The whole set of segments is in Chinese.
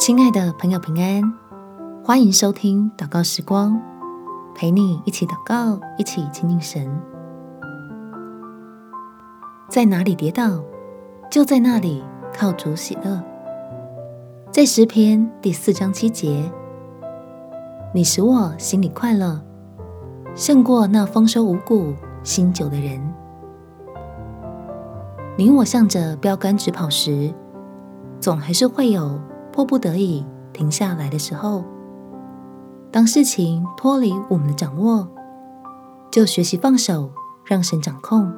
亲爱的朋友，平安，欢迎收听祷告时光，陪你一起祷告，一起亲近神。在哪里跌倒，就在那里靠主喜乐。在诗篇第四章七节，你使我心里快乐，胜过那丰收五谷、新酒的人。你我向着标竿直跑时，总还是会有迫不得已停下来的时候。当事情脱离我们的掌握，就学习放手，让神掌控，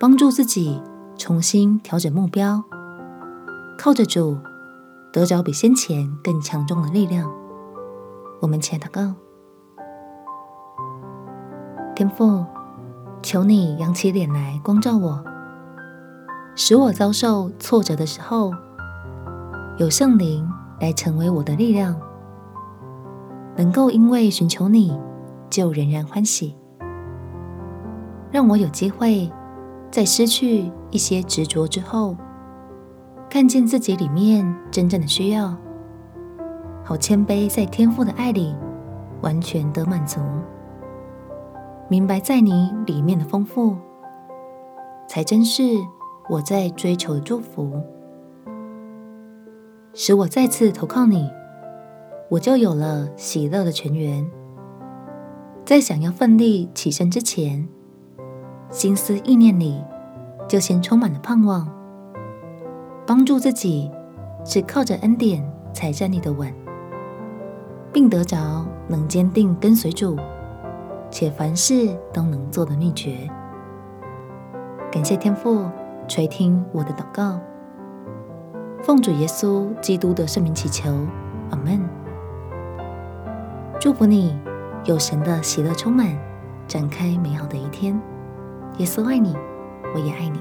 帮助自己重新调整目标，靠着主。得着比先前更强壮的力量。我们前祷告，天父，求你扬起脸来光照我，使我遭受挫折的时候，有圣灵来成为我的力量，能够因为寻求你，就仍然欢喜。让我有机会在失去一些执着之后。看见自己里面真正的需要，好谦卑，在天父的爱里完全得满足，明白在你里面的丰富，才真是我在追求的祝福，使我再次投靠你，我就有了喜乐的泉源。在想要奋力起身之前，心思意念里就先充满了盼望。帮助自己是靠着恩典才站立的稳，并得着能坚定跟随主，且凡事都能做的秘诀。感谢天父垂听我的祷告，奉主耶稣基督的圣名祈求，阿门。祝福你有神的喜乐充满，展开美好的一天。耶稣爱你，我也爱你。